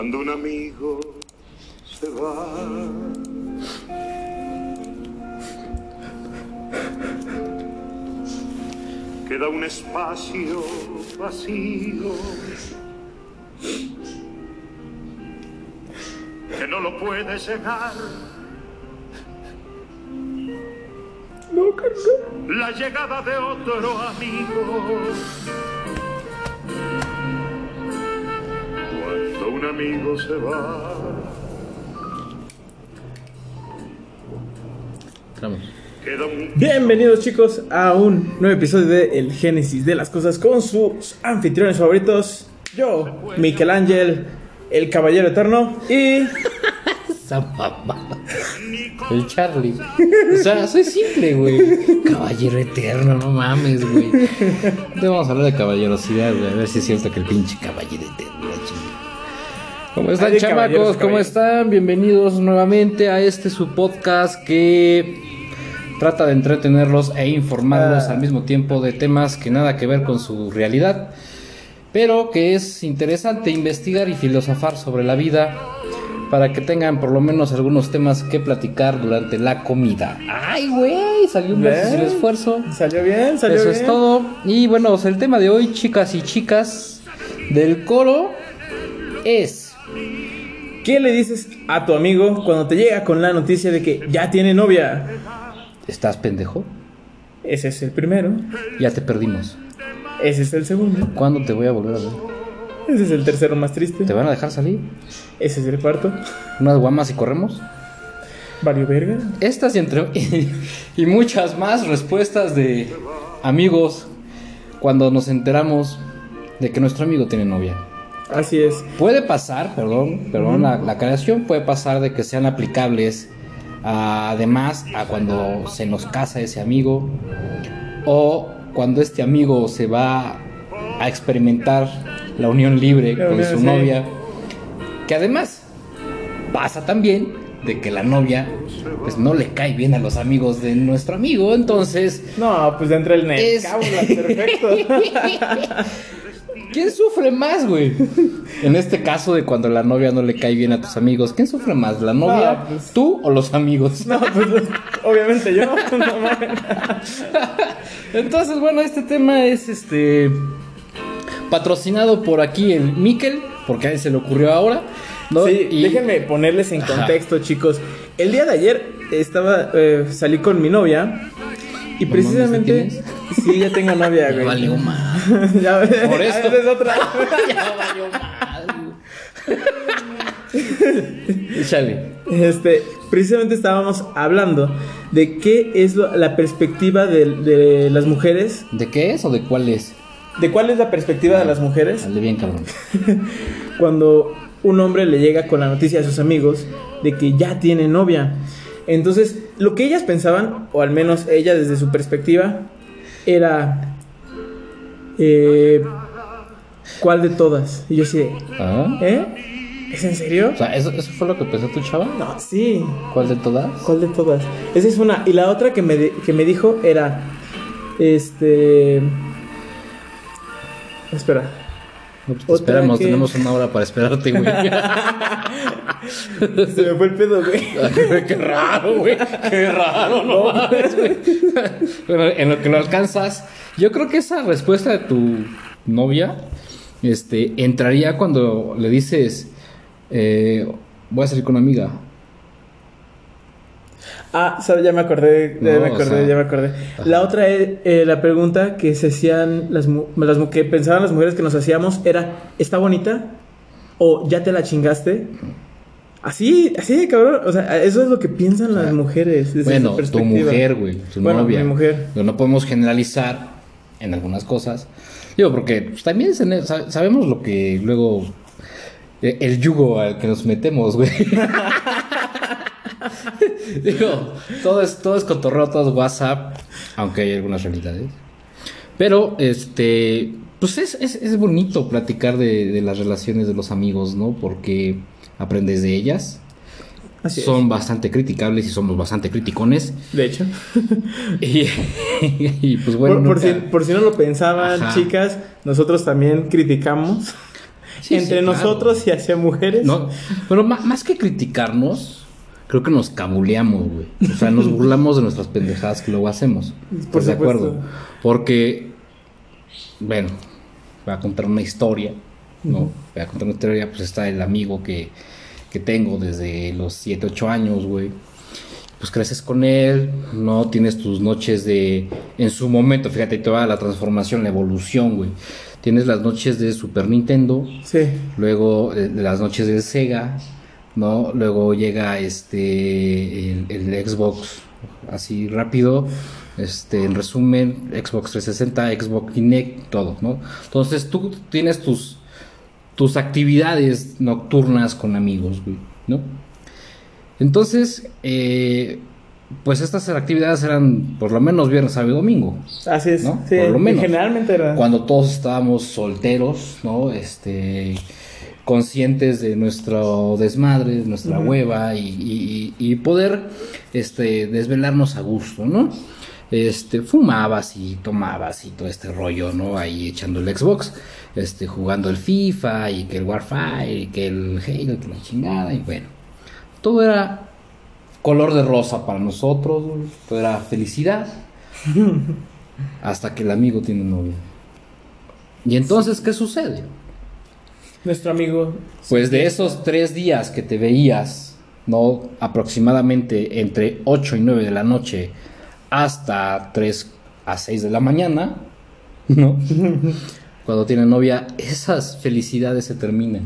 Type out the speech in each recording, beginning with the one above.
Cuando un amigo se va. Queda un espacio vacío que no lo puede llenar. La llegada de otro amigo. Un amigo se va. Bienvenidos chicos a un nuevo episodio de El Génesis de las Cosas con sus anfitriones favoritos. Yo, Michelangel, el Caballero Eterno y... Esa. El Charlie. O sea, soy simple, güey. Caballero eterno, no mames, güey. Te vamos a hablar de caballerosidad, güey. A ver si es cierto que el pinche caballero eterno, la chingada. ¿Cómo están, chamacos? ¿Cómo están? Bienvenidos nuevamente a este su podcast que trata de entretenerlos e informarlos Ah. al mismo tiempo de temas que nada que ver con su realidad, pero que es interesante investigar y filosofar sobre la vida para que tengan por lo menos algunos temas que platicar durante la comida. Ay, güey, salió un Bien. esfuerzo. ¿Salió bien? ¿Salió Eso bien? es todo. Y bueno, el tema de hoy, chicas y chicas del coro, es... ¿Qué le dices a tu amigo cuando te llega con la noticia de que ya tiene novia? ¿Estás pendejo? Ese es el primero. Ya te perdimos. Ese es el segundo. ¿Cuándo te voy a volver a ver? Ese es el tercero más triste. ¿Te van a dejar salir? Ese es el cuarto. ¿Unas guamas y corremos? Vario Verga. Estas y, entre, y muchas más respuestas de amigos cuando nos enteramos de que nuestro amigo tiene novia. Así es. Puede pasar, perdón, perdón, la, la creación puede pasar de que sean aplicables a- además a cuando se nos casa ese amigo o cuando este amigo se va a experimentar la unión libre La con unión, su sí. novia. Que además pasa también de que la novia pues no le cae bien a los amigos de nuestro amigo, entonces No, pues entra el Es- Necábula, perfecto. ¿Quién sufre más, güey? En este caso de cuando la novia no le cae bien a tus amigos, ¿quién sufre más? ¿La novia, No, pues- tú o los amigos? No, pues obviamente yo. No mames. Entonces, bueno, este tema es este patrocinado por aquí el Miquel, porque a él se le ocurrió ahora. ¿no? Sí, Y- déjenme ponerles en Ajá. contexto, chicos. El día de ayer estaba eh, salí con mi novia y precisamente mames, ¿ya sí ya tengo novia, Ya güey. valió más. Ya ves, Por esto. es otra. ya valió más. Échale. Este, precisamente estábamos hablando de qué es lo- la perspectiva de, de las mujeres, ¿De qué es o de cuál es? de cuál es la perspectiva de las mujeres Dale bien, cabrón. cuando un hombre le llega con la noticia a sus amigos de que ya tiene novia. Entonces, lo que ellas pensaban, o al menos ella desde su perspectiva, era... eh, ¿Cuál de todas? Y yo así de, ¿Ah? ¿eh? ¿Es en serio? O sea, ¿eso, ¿eso fue lo que pensó tu chava? No, sí. ¿Cuál de todas? ¿Cuál de todas? Esa es una. Y la otra que me, que me dijo era... Este... Espera. Pues te esperamos, que- tenemos una hora para esperarte, güey. Se me fue el pedo, güey. Qué raro, güey. Qué raro, no mames, güey. Bueno, en lo que lo alcanzas, yo creo que esa respuesta de tu novia este, entraría cuando le dices, eh, voy a salir con una amiga. Ah, ¿sabes? Ya me acordé, ya No, me o acordé, sea, ya me acordé. La otra es eh, la pregunta que se hacían las, las que pensaban las mujeres que nos hacíamos era ¿está bonita? o ¿ya te la chingaste? Así, así cabrón, o sea, eso es lo que piensan las mujeres desde Bueno, su tu mujer, güey, tu Bueno, novia. mi mujer. No podemos generalizar en algunas cosas. Digo, porque pues, también sa- sabemos lo que luego. eh, El yugo al que nos metemos, güey. Digo, todo es, todo es cotorreo, todo es WhatsApp, aunque hay algunas realidades. Pero, este, pues es, es, es bonito platicar de, de las relaciones de los amigos, ¿no? Porque aprendes de ellas. Así es. son bastante criticables y somos bastante criticones. De hecho. Y, y, pues bueno, por, por si, por si no lo pensaban, Ajá. chicas, nosotros también criticamos. Sí, entre sí, claro. nosotros y hacia mujeres. No, pero más que criticarnos, creo que nos cabuleamos, güey. O sea, nos burlamos de nuestras pendejadas que luego hacemos. Por ¿Estás de acuerdo? Porque, bueno, voy a contar una historia, ¿no? Voy a contar una historia, pues está el amigo que, que tengo desde los 7, 8 años, güey. Pues creces con él, no tienes tus noches de. En su momento, fíjate, toda la transformación, la evolución, güey. Tienes las noches de Super Nintendo, Sí. luego eh, las noches del Sega, ¿no? Luego llega este el, el Xbox así rápido, este en resumen, Xbox 360, Xbox Kinect, todo, ¿no? Entonces tú tienes tus tus actividades nocturnas con amigos, güey, ¿no? Entonces, eh, pues estas actividades eran por lo menos viernes, sábado y domingo. Así es. ¿No? Sí, Por lo menos. Generalmente era. Cuando todos estábamos solteros, ¿no? Este, conscientes de nuestro desmadre, de nuestra hueva y, y- y poder, este, desvelarnos a gusto, ¿no? Este, fumabas y tomabas y todo este rollo, ¿no? Ahí echando el Xbox, este, jugando el FIFA y que el Warfare y que el Halo, que la chingada y bueno. Todo era color de rosa para nosotros, todo era felicidad. Hasta que el amigo tiene novia. ¿Y entonces qué sucede? Nuestro amigo. Pues de esos tres días que te veías, ¿no? Aproximadamente entre 8 y 9 de la noche hasta 3 a 6 de la mañana, ¿no? Cuando tiene novia, esas felicidades se terminan.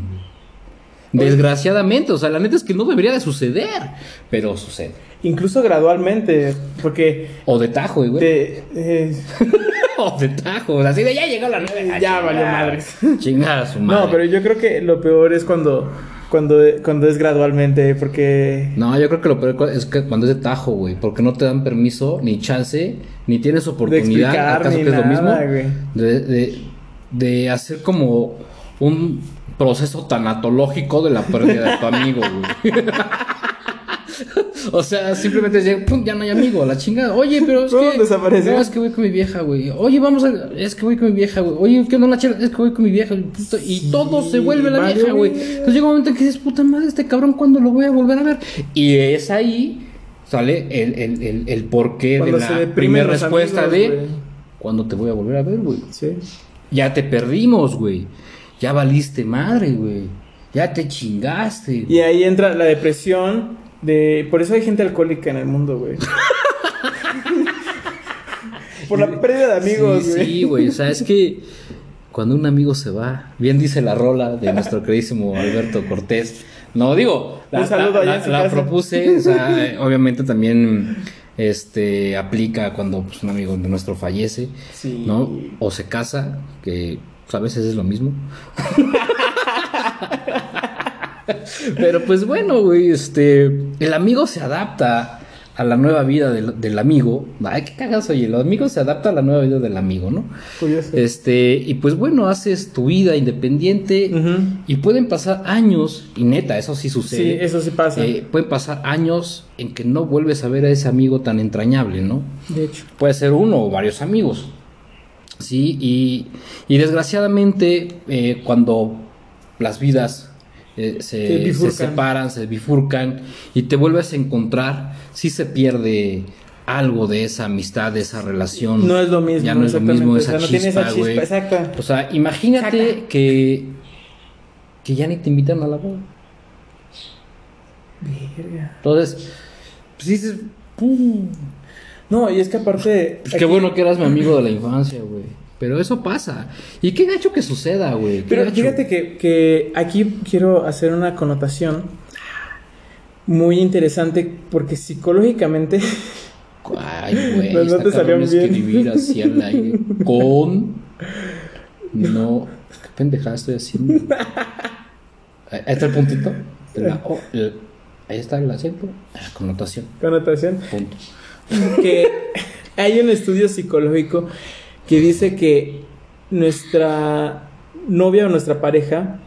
Desgraciadamente, o sea, la neta es que no debería de suceder, pero sucede. Incluso gradualmente. Porque. O de tajo, güey. te- eh, O de tajo, así de ya llegó la nueve. Ya valió madres. Chingar a su madre. no, pero yo creo que lo peor es cuando. Cuando, cuando es gradualmente. Porque. No, yo creo que lo peor es que cuando es de tajo, güey, porque no te dan permiso, ni chance, ni tienes oportunidad, explicar, acaso ni que es lo mismo, nada, de, de hacer como un proceso tanatológico de la pérdida de tu amigo, güey. o sea, simplemente llega, pum, ya no hay amigo, la chingada. Oye, pero es ¿Cómo que. desapareció? No, es que voy con mi vieja, güey. Oye, vamos a. Es que voy con mi vieja, güey. Oye, ¿qué onda la chela? Es que voy con mi vieja. Y Sí, todo se vuelve la vieja, güey. Entonces llega un momento en que dices, puta madre, este cabrón, ¿cuándo lo voy a volver a ver? Y es ahí sale el, el, el, el porqué de Cuando la primera respuesta amigos, de. ¿cuándo te voy a volver a ver, güey? Sí. Ya te perdimos, güey. Ya valiste madre, güey. Ya te chingaste. güey. Y ahí entra la depresión. De... Por eso hay gente alcohólica en el mundo, güey. Por la pérdida de amigos, Sí, güey. Sí, güey. O sea, es que cuando un amigo se va, bien dice la rola de nuestro queridísimo Alberto Cortés. No, digo, la, Un saludo la- allá la- en su la casa. propuse, o sea, obviamente también este aplica cuando pues, un amigo de nuestro fallece, Sí. ¿no? O se casa, que pues, a veces es lo mismo. Pero pues bueno, güey, este, el amigo se adapta a la nueva vida del, del amigo. Ay, qué cagazo, oye, el amigo se adapta a la nueva vida del amigo, ¿no? Curioso. Este, y pues bueno, haces tu vida independiente y pueden pasar años, y neta, eso sí Sí, sucede. eso sí pasa. eh, pueden pasar años en que no vuelves a ver a ese amigo tan entrañable, ¿no? de hecho. Puede ser uno o varios amigos. Sí, y, y desgraciadamente eh, cuando las vidas eh, Se se, separan, se bifurcan y te vuelves a encontrar, sí se pierde algo de esa amistad, de esa relación. No es lo mismo. Ya no es lo mismo O esa sea, no tiene esa chispa. O sea, imagínate que, que ya ni te invitan a la boda. Verga. Entonces, pues dices, "Pum, No, y es que aparte. pues qué bueno que eras mi amigo de la infancia, güey. Pero eso pasa. Y qué gacho que suceda, güey. Pero gacho. fíjate que, que aquí quiero hacer una connotación muy interesante porque psicológicamente Ay, güey. No, no te salió bien. escribir así al aire. Con. No. ¿Qué pendejada estoy haciendo? Ahí está el puntito. la el- ahí está el acento. La connotación. connotación Punto. que hay un estudio psicológico que dice que nuestra novia o nuestra pareja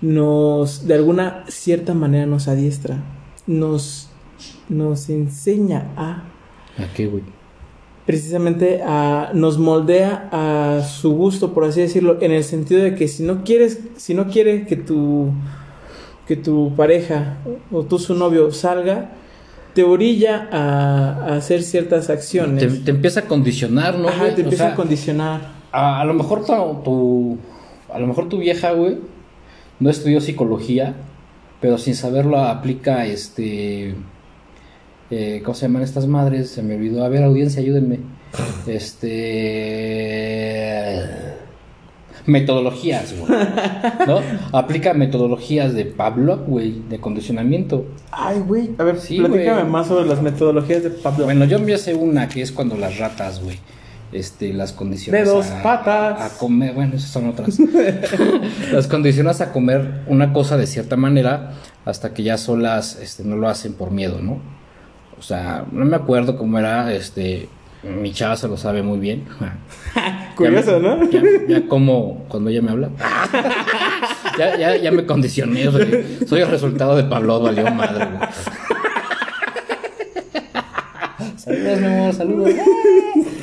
nos de alguna cierta manera nos adiestra, nos nos enseña a ¿A qué, güey? precisamente a, nos moldea a su gusto, por así decirlo, en el sentido de que si no quieres, si no quiere que tu que tu pareja o tú su novio salga, te orilla a, a hacer ciertas acciones. Te, te empieza a condicionar, ¿no? Ajá, güey? te O empieza sea, a condicionar. A, a lo mejor tu, tu- a lo mejor tu vieja, güey, no estudió psicología, pero sin saberlo aplica este eh, ¿cómo se llaman estas madres? Se me olvidó. A ver, audiencia, ayúdenme. Este metodologías, güey. ¿No? Aplica metodologías de Pavlov, güey, de condicionamiento. Ay, güey, a ver, Sí, platícame güey. más sobre las metodologías de Pablo. Bueno, yo me sé una que es cuando las ratas, güey, este, las condicionas De dos a, patas. a comer, bueno, esas son otras. las condicionas a comer una cosa de cierta manera hasta que ya solas, este, no lo hacen por miedo, ¿no? O sea, no me acuerdo cómo era, este, mi chava se lo sabe muy bien. Curioso, Ya me- ¿no? Ya, ya como cuando ella me habla. ya, ya, ya me condicioné. Soy el resultado de Pablo, valió madre, güey. Saludos, mi amor, saludos.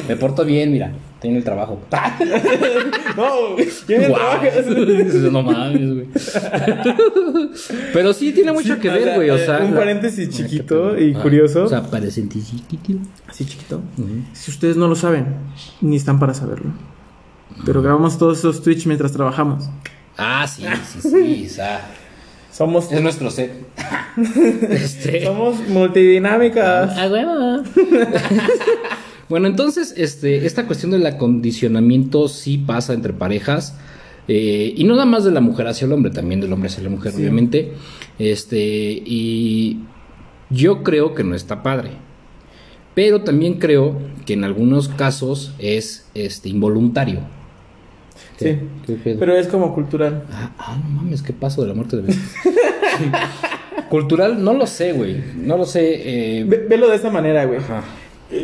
Me porto bien, mira, tengo el trabajo. No, ¿quién Guau. trabajas? No mames, güey. Pero sí tiene mucho Sí, que ver, güey. O sea, un la- paréntesis chiquito y Ah, curioso. O sea, parece chiquitito. Así chiquito. Si ustedes no lo saben, ni están para saberlo. Pero grabamos todos esos Twitch mientras trabajamos. Ah, sí, sí, sí. Sea, Somos, es nuestro set. este. somos multidinámicas. Ah, huevo. Bueno, entonces, este, esta cuestión del acondicionamiento sí pasa entre parejas. eh, y no nada más de la mujer hacia el hombre, también del hombre hacia la mujer, Sí. obviamente. Este, y yo creo que no está padre. Pero también creo que en algunos casos es este, involuntario. Sí. ¿Qué- qué pedo? Pero es como cultural. Ah, ah, no mames, ¿qué pasó de la muerte de Beto? Sí. Cultural, no lo sé, güey. No lo sé. eh, Ve- velo de esta manera, güey. ajá.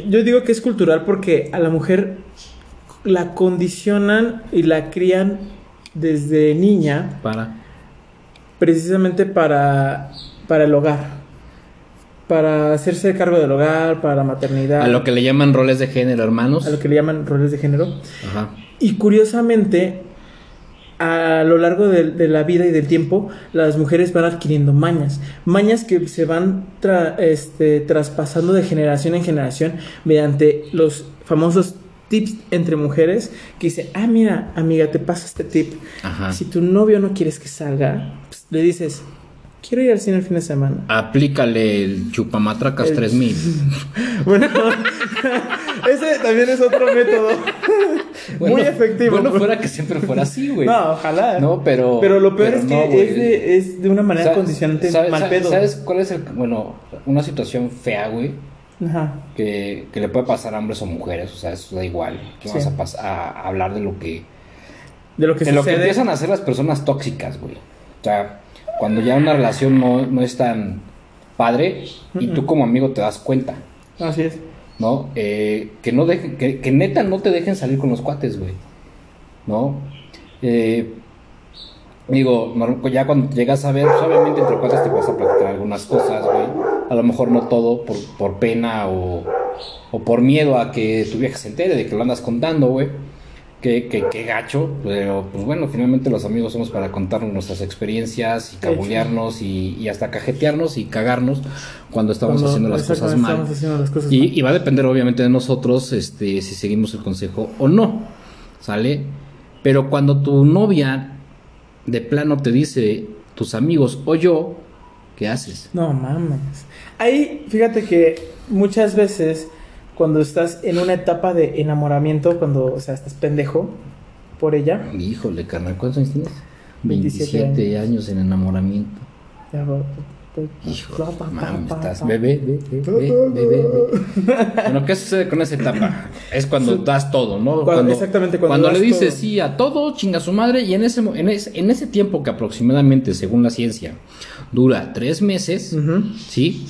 Yo digo que es cultural porque a la mujer la condicionan y la crían desde niña Para. precisamente para, para el hogar. Para hacerse cargo del hogar, para la maternidad. A lo que le llaman roles de género, hermanos. a lo que le llaman roles de género. Ajá. Y curiosamente, a lo largo de, de la vida y del tiempo, las mujeres van adquiriendo mañas. Mañas que se van tra- este, traspasando de generación en generación mediante los famosos tips entre mujeres que dicen, ah, mira, amiga, te paso este tip. Ajá. Si tu novio no quieres que salga, pues, le dices, quiero ir al cine el fin de semana. Aplícale el chupamatracas El- 3000. Bueno, ese también es otro método. Muy efectivo. Bueno, fuera que siempre fuera así, güey. No, ojalá. No, pero. Pero lo peor pero es que no, es, de, es de una manera Sa- condicionante ¿sabes- mal sabes- pedo. ¿Sabes cuál es el. Bueno, una situación fea, güey? Ajá. Que, que le puede pasar a hombres o mujeres. O sea, eso da igual. Que Sí. vas a, a hablar de lo que. De lo que de lo que sucede. empiezan a hacer las personas tóxicas, güey. O sea, cuando ya una relación no, no es tan padre y tú como amigo te das cuenta, Así es. ¿No? Eh, que no dejen, que, que neta no te dejen salir con los cuates, güey. ¿No? Eh, digo, no- ya cuando llegas a ver, pues, obviamente entre cuates te vas a platicar algunas cosas, güey. A lo mejor no todo por, por pena o, o por miedo a que tu vieja se entere de que lo andas contando, güey. Que, que, que gacho, pero pues bueno, finalmente los amigos somos para contarnos nuestras experiencias y cabulearnos y, y hasta cajetearnos y cagarnos cuando estamos Cuando- haciendo las cosas mal. Las cosas Y, mal. y va a depender obviamente de nosotros este, si seguimos el consejo o no. ¿Sale? Pero cuando tu novia de plano te dice tus amigos o yo, ¿qué haces? No mames. Ahí, fíjate que muchas veces cuando estás en una etapa de enamoramiento, cuando, o sea, estás pendejo por ella, Híjole, carnal, ¿cuántos años tienes? 27 27 años en enamoramiento. ya va- Hijo, mami, estás bebé, bebé, bebé, bebé, bebé. Bueno, ¿qué sucede con esa etapa? Es cuando das todo, ¿no? Cuando- exactamente, cuando cuando das le dices todo. sí a todo, chinga su madre, y en ese, mo- en, ese, en ese tiempo que aproximadamente, según la ciencia, dura tres meses. ¿sí?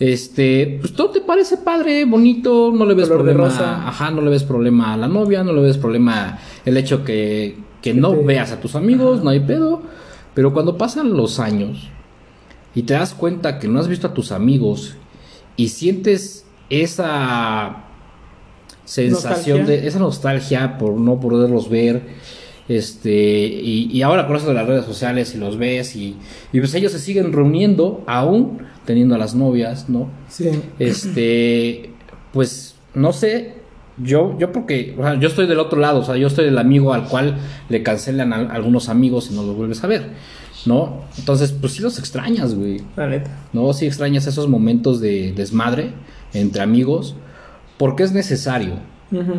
Este, pues todo te parece padre, bonito, no le ves Color de problema, rosa. ajá, no le ves problema a la novia, no le ves problema el hecho que, que no te- veas a tus amigos, no hay pedo, pero cuando pasan los años y te das cuenta que no has visto a tus amigos y sientes esa sensación Nostalgia. de esa nostalgia por no poderlos ver. Este, y, y ahora con eso de las redes sociales y los ves y, y pues ellos se siguen reuniendo aún teniendo a las novias, ¿no? Sí. Este, pues no sé, yo, yo porque, o sea, yo estoy del otro lado, o sea, yo estoy del amigo al cual le cancelan a, algunos amigos y no lo vuelves a ver, ¿no? Entonces, pues sí los extrañas, güey, La neta. ¿no? Sí extrañas esos momentos de desmadre entre amigos, porque es necesario.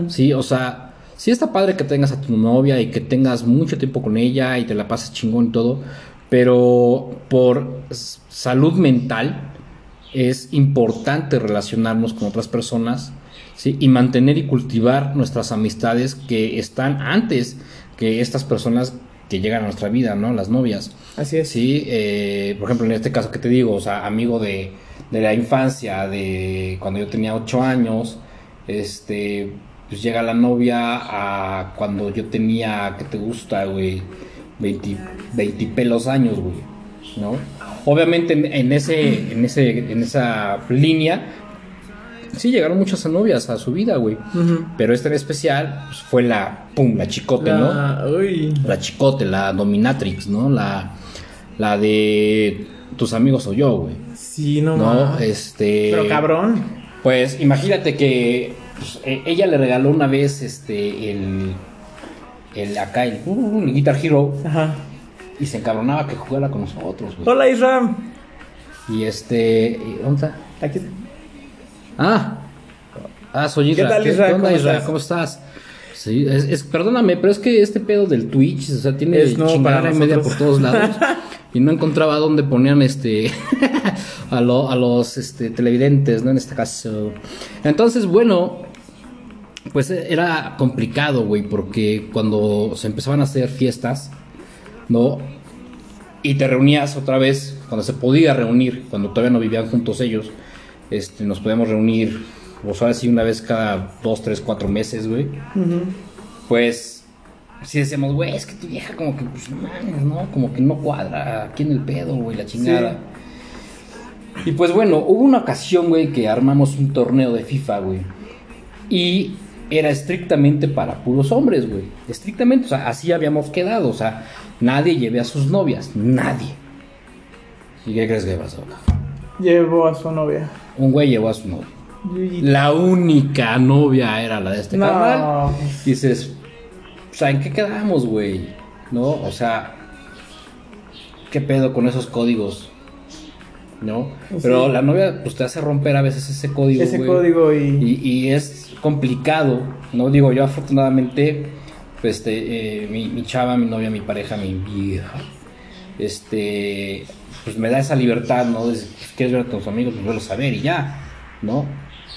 ¿sí? O sea, sí está padre que tengas a tu novia y que tengas mucho tiempo con ella y te la pases chingón y todo, pero por salud mental es importante relacionarnos con otras personas, ¿sí? Y mantener y cultivar nuestras amistades que están antes que estas personas que llegan a nuestra vida, ¿no? Las novias. Así es. Sí, eh, por ejemplo, en este caso que te digo, o sea, amigo de, de la infancia, de cuando yo tenía ocho años, este, pues llega la novia a cuando yo tenía, ¿qué te gusta, güey? 20, 20 pelos años, güey, ¿no? Obviamente en, en ese, en ese, en esa línea, sí llegaron muchas novias a su vida, güey. Pero esta en especial, pues, fue la, pum, la chicote, ¿no? La- Uy. la chicote, la dominatrix, ¿no? La, la de tus amigos o yo, güey. Sí, no, No, este. Pero cabrón. Pues imagínate que pues, e- ella le regaló una vez este el. El acá, el, uh, el Guitar Hero. Ajá. Y se encabronaba que jugara con nosotros, güey. Hola, Isram. Y este. y- ¿Dónde está? Aquí. Ah, ah, soy ¿Qué Isra. tal, Isra? ¿Qué ¿Cómo Isra? estás? ¿Cómo estás? Sí, es, es- perdóname, pero es que este pedo del Twitch, o sea, tiene Es nuevo chingada para y media por todos lados. y no encontraba dónde ponían este a, lo- a los este, televidentes, ¿no? En este caso. Entonces, bueno, pues era complicado, güey, porque cuando se empezaban a hacer fiestas, ¿no? Y te reunías otra vez, cuando se podía reunir, cuando todavía no vivían juntos ellos, este, nos podíamos reunir, o sea, así una vez cada dos, tres, cuatro meses, güey. Pues, sí decíamos, güey, es que tu vieja como que, pues, no mames, ¿no? Como que no cuadra aquí en el pedo, güey, la chingada. Y pues bueno, hubo una ocasión, güey, que armamos un torneo de FIFA, güey. Y era estrictamente para puros hombres, güey. Estrictamente, o sea, así habíamos quedado. O sea, nadie lleve a sus novias. Nadie. ¿Y qué crees que pasó? Llevó a su novia. Un güey llevó a su novia. Y- La única novia era la de este No. canal. Dices, o sea, ¿en qué quedamos, güey? ¿No? O sea, ¿qué pedo con esos códigos? ¿No? Pero la novia, pues te hace romper a veces ese código. Ese güey. código y... Y, y es complicado, ¿no? Digo, yo afortunadamente, pues, este, eh, mi, mi chava, mi novia, mi pareja, mi vieja, este, pues me da esa libertad, ¿no? De, pues, quieres ver a tus amigos, pues verlos a ver y ya, ¿no?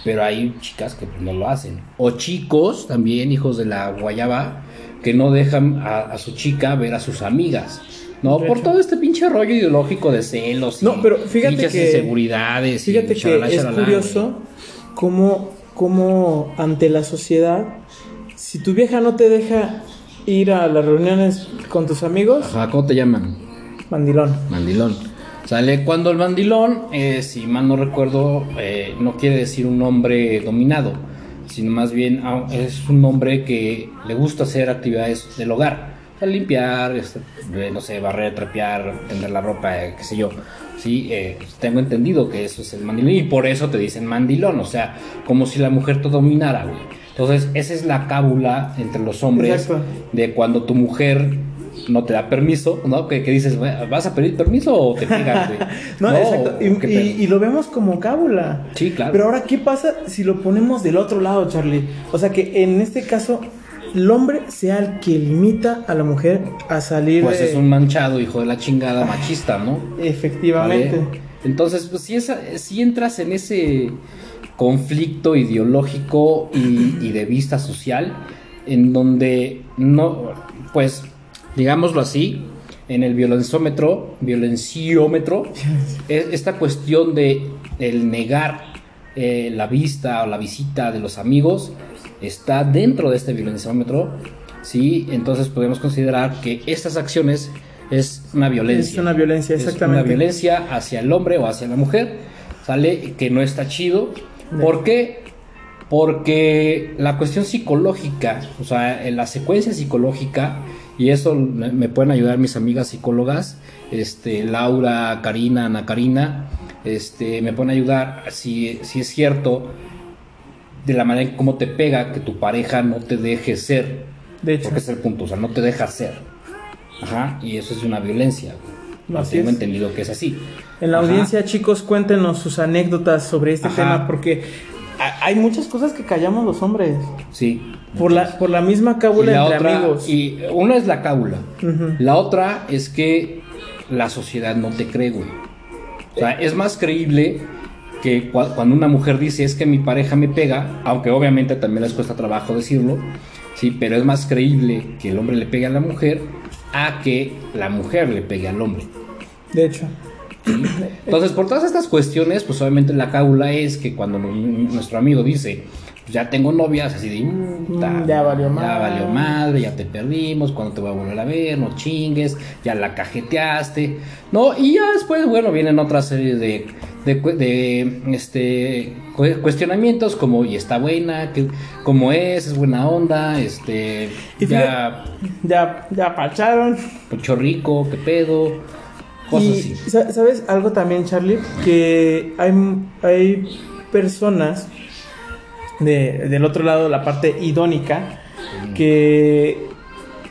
Pero hay chicas que pues, no lo hacen. O chicos también, hijos de la guayaba, que no dejan a, a su chica ver a sus amigas. No, por hecho. todo este pinche rollo ideológico de celos. y No, pero fíjate pinches que- inseguridades. y Fíjate que es curioso cómo, cómo ante la sociedad, si tu vieja no te deja ir a las reuniones con tus amigos. Ajá, ¿cómo te llaman? mandilón. Mandilón. Sale cuando el mandilón, eh, si mal no recuerdo, eh, no quiere decir un hombre dominado, sino más bien ah, es un hombre que le gusta hacer actividades del hogar. Limpiar, este, eh, no sé, barrer, trapear, tender la ropa, eh, qué sé yo. Sí, eh, tengo entendido que eso es el mandilón y por eso te dicen mandilón, o sea, como si la mujer te dominara, güey. Entonces, esa es la cábula entre los hombres Exacto. de cuando tu mujer no te da permiso, ¿no? Que, que dices, "Güey, ¿vas a pedir permiso o te pegas, güey? No, exacto. Y, y lo vemos como cábula. Sí, claro. Pero ahora, ¿qué pasa si lo ponemos del otro lado, Charlie? O sea, que en este caso, el hombre sea el que limita a la mujer a salir Pues de- es un manchado, hijo de la chingada, machista, ¿no? Efectivamente. ¿Vale? Entonces, pues si, esa, si entras en ese conflicto ideológico y, y de vista social, en donde no, pues, digámoslo así, en el violenciómetro, violenciómetro, es esta cuestión de el negar eh, la vista o la visita de los amigos está dentro de este violenciómetro, ¿sí? Entonces podemos considerar que estas acciones es una violencia. Es una violencia, Es exactamente. una violencia hacia el hombre o hacia la mujer, ¿sale? Que no está chido. ¿Por qué? Porque la cuestión psicológica, o sea, en la secuencia psicológica, y eso me me pueden ayudar mis amigas psicólogas, este, Laura, Karina, Ana Karina, este, me pueden ayudar si, si es cierto de la manera en cómo te pega que tu pareja no te deje ser. De hecho. Porque es el punto, o sea, no te deja ser. Ajá, y eso es una violencia. Así Tengo es. entendido que es así. En la Ajá. audiencia, chicos, cuéntenos sus anécdotas sobre este Ajá. tema, porque ha- hay muchas cosas que callamos los hombres. Sí. Por la, por la misma Y cábula la entre otra, amigos. y una es la cábula. La otra es que la sociedad no te cree, güey. O sea, es más creíble que cua- cuando una mujer dice es que mi pareja me pega, aunque obviamente también les cuesta trabajo decirlo, sí, pero es más creíble que el hombre le pegue a la mujer a que la mujer le pegue al hombre. De hecho. Entonces, por todas estas cuestiones, pues obviamente la cábula es que cuando nu- nuestro amigo dice, "Pues ya tengo novias, así de, "Puta, Mm, ya valió Ya madre". valió madre, ya te perdimos, cuando te voy a volver a ver, no chingues, ya la cajeteaste, ¿no? Y ya después, bueno, vienen otra serie de, de, de, este, cu- cuestionamientos como, ¿y está buena? ¿Qué- ¿Cómo es? ¿Es buena onda? Este, Y ya, Ya, ya pacharon. pucho rico, ¿qué pedo? Cosas Y, así. sa- ¿sabes algo también, Charlie? Que hay, hay personas de- del otro lado, la parte idónica, que,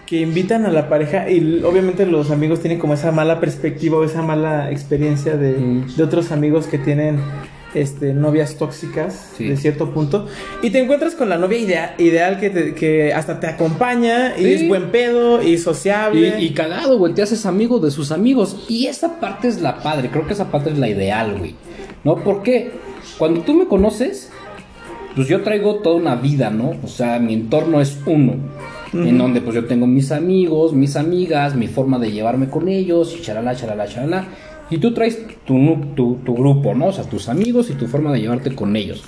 que invitan a la pareja y obviamente los amigos tienen como esa mala perspectiva o esa mala experiencia de, Mm. de otros amigos que tienen este, novias tóxicas Sí. de cierto punto y te encuentras con la novia idea- ideal que, te- que hasta te acompaña y Sí. es buen pedo y sociable. Y, y cagado, güey, te haces amigo de sus amigos. Y esa parte es la padre, creo que esa parte es la ideal, güey. ¿No? Porque cuando tú me conoces, pues yo traigo toda una vida, ¿no? O sea, mi entorno es uno. En donde pues yo tengo mis amigos, mis amigas, mi forma de llevarme con ellos, y charala, charala, charala. Y tú traes tu, tu, tu grupo, ¿no? O sea, tus amigos y tu forma de llevarte con ellos.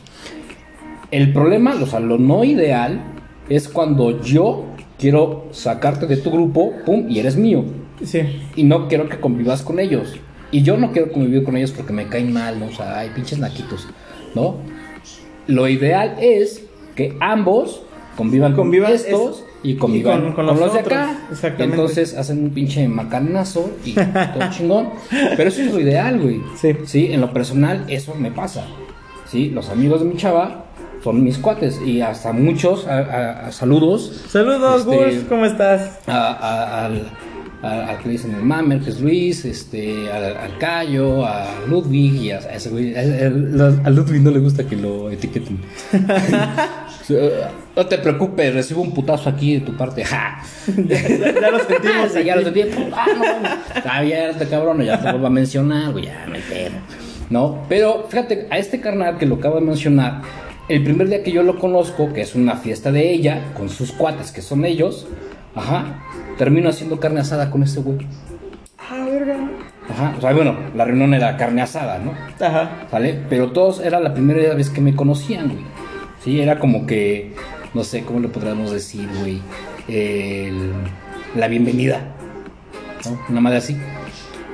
El problema, o sea, lo no ideal es cuando yo quiero sacarte de tu grupo, pum, y eres mío. sí. Y no quiero que convivas con ellos. Y yo no quiero convivir con ellos porque me caen mal, ¿no? O sea, hay pinches naquitos, ¿no? Lo ideal es que ambos convivan, Convivan con estos es- y con- con, con los de acá. exactamente. Entonces hacen un pinche macanazo y todo chingón. Pero eso es lo ideal, güey. Sí. Sí, en lo personal eso me pasa. Sí, los amigos de mi chava son mis cuates y hasta muchos a- a- a saludos Saludos, Este- Gus, ¿cómo estás? al, al que le dicen el Mamer, que es Luis, este, al, al Cayo, a Ludwig y a, a ese güey. A, a- a Ludwig no le gusta que lo etiqueten. no te preocupes, recibo un putazo aquí de tu parte. ¡Ja! ya, ya- ya lo sentimos. Ah, ya lo sentí. Ah, no. Está abierto, cabrón. Ya te vuelvo a mencionar, güey. Ya me pedo. ¿No? Pero fíjate, a este carnal que lo acabo de mencionar, el primer día que yo lo conozco, que es una fiesta de ella, con sus cuates, que son ellos, ajá, termino haciendo carne asada con este güey. Ah, verga. Ajá, o sea, bueno, la reunión era carne asada, ¿no? Ajá. ¿Vale? Pero todos era la primera vez que me conocían, güey. Sí, era como que, no sé, ¿cómo le podríamos decir, güey? El- la bienvenida. ¿No? Una madre así.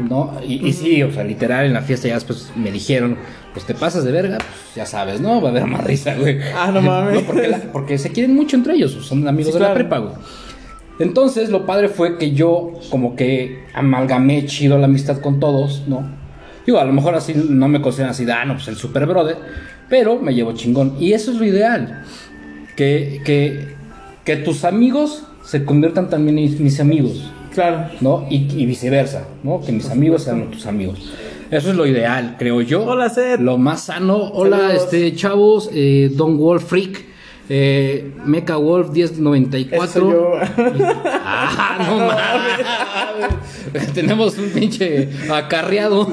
¿No? Y, y sí, o sea, literal, en la fiesta ya después me dijeron, pues te pasas de verga, pues ya sabes, ¿no? Va a haber más risa, güey. Ah, no mames. porque, la- porque se quieren mucho entre ellos, son amigos Sí, de la prepa, güey. Entonces, lo padre fue que yo como que amalgamé chido la amistad con todos, ¿no? Digo, a lo mejor así no me consideran así, ah, no, pues el super brother, pero me llevo chingón. Y eso es lo ideal, que, que, que tus amigos se conviertan también en mis amigos, Claro. ¿no? Y, y viceversa, ¿no? Que mis amigos sean tus amigos. Eso es lo ideal, creo yo. Hola, Seth. Lo más sano. Hola, Saludos. este, chavos, eh, Don Wolf Freak. Eh, Mecha Wolf 1094. Eso soy yo. Ah, no mames. Tenemos un pinche acarreado.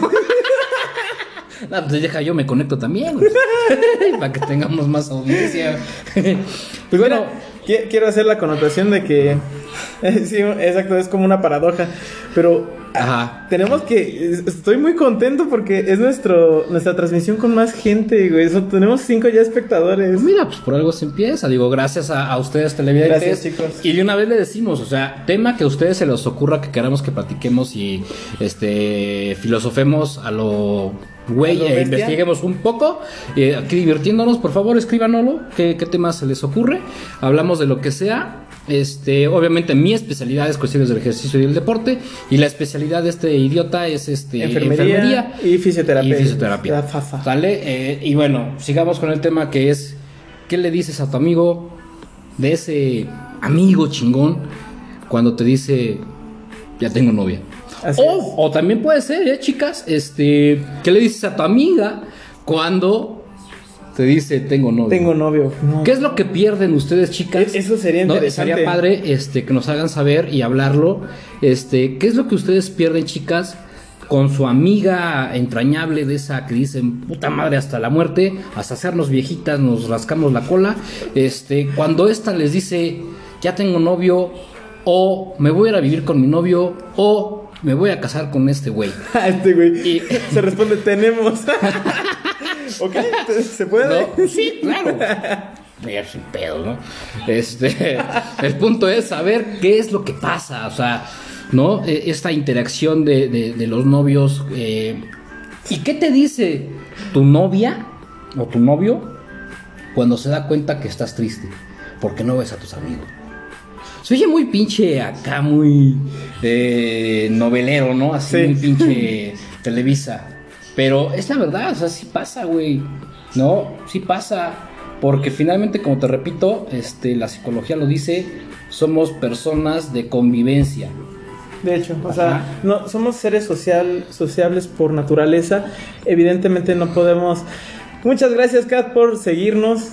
No, pues deja yo me conecto también, güey. Para que tengamos más audiencia. Pues bueno, Mira, quiero hacer la connotación de que Sí, exacto, es como una paradoja. Pero Ajá. tenemos que. Estoy muy contento porque es nuestro nuestra transmisión con más gente, güey. Eso, tenemos cinco ya espectadores. Pues mira, pues por algo se empieza. Digo, gracias a, a ustedes, televidentes. Gracias, chicos. Y de una vez le decimos, o sea, tema que a ustedes se les ocurra que queramos que platiquemos y este filosofemos a lo güey e bestia. investiguemos un poco. Eh, aquí divirtiéndonos, por favor, escríbanoslo. ¿Qué, qué temas se les ocurre? Hablamos de lo que sea. Este, obviamente mi especialidad es cuestiones del ejercicio y del deporte. Y la especialidad de este idiota es este Enfermería, y fisioterapia. y fisioterapia. ¿Sale? Eh, y bueno, sigamos con el tema que es, ¿qué le dices a tu amigo de ese amigo chingón cuando te dice, ya tengo novia? Así O, también puede ser, ¿eh, chicas? Este, ¿qué le dices a tu amiga cuando te dice, tengo novia? Tengo novio. No. ¿Qué es lo que pierden ustedes, chicas? E- eso sería ¿No? interesante. Sería padre este, que nos hagan saber y hablarlo. Este, ¿Qué es lo que ustedes pierden, chicas, con su amiga entrañable de esa que dicen, puta madre, hasta la muerte, hasta hacernos viejitas, nos rascamos la cola? Este, cuando esta les dice, ya tengo novio, o me voy a ir a vivir con mi novio, o me voy a casar con este güey. este güey. Y- Se responde, tenemos. ok, se puede. ¿No? Sí, claro. Sin pedo, ¿no? Este, el punto es saber qué es lo que pasa, o sea, ¿no? Eh, Esta interacción de, de- de los novios. eh, ¿Y qué te dice tu novia o tu novio cuando se da cuenta que estás triste? Porque no ves a tus amigos. Se oye muy pinche acá, muy eh, novelero, ¿no? Así Sí. muy pinche Televisa. Pero es la verdad, o sea, sí pasa, güey. No, sí pasa. Porque finalmente, como te repito, este, la psicología lo dice, somos personas de convivencia. De hecho, o sea, no, somos seres social, sociables por naturaleza. Evidentemente no podemos. Muchas gracias, Kat, por seguirnos.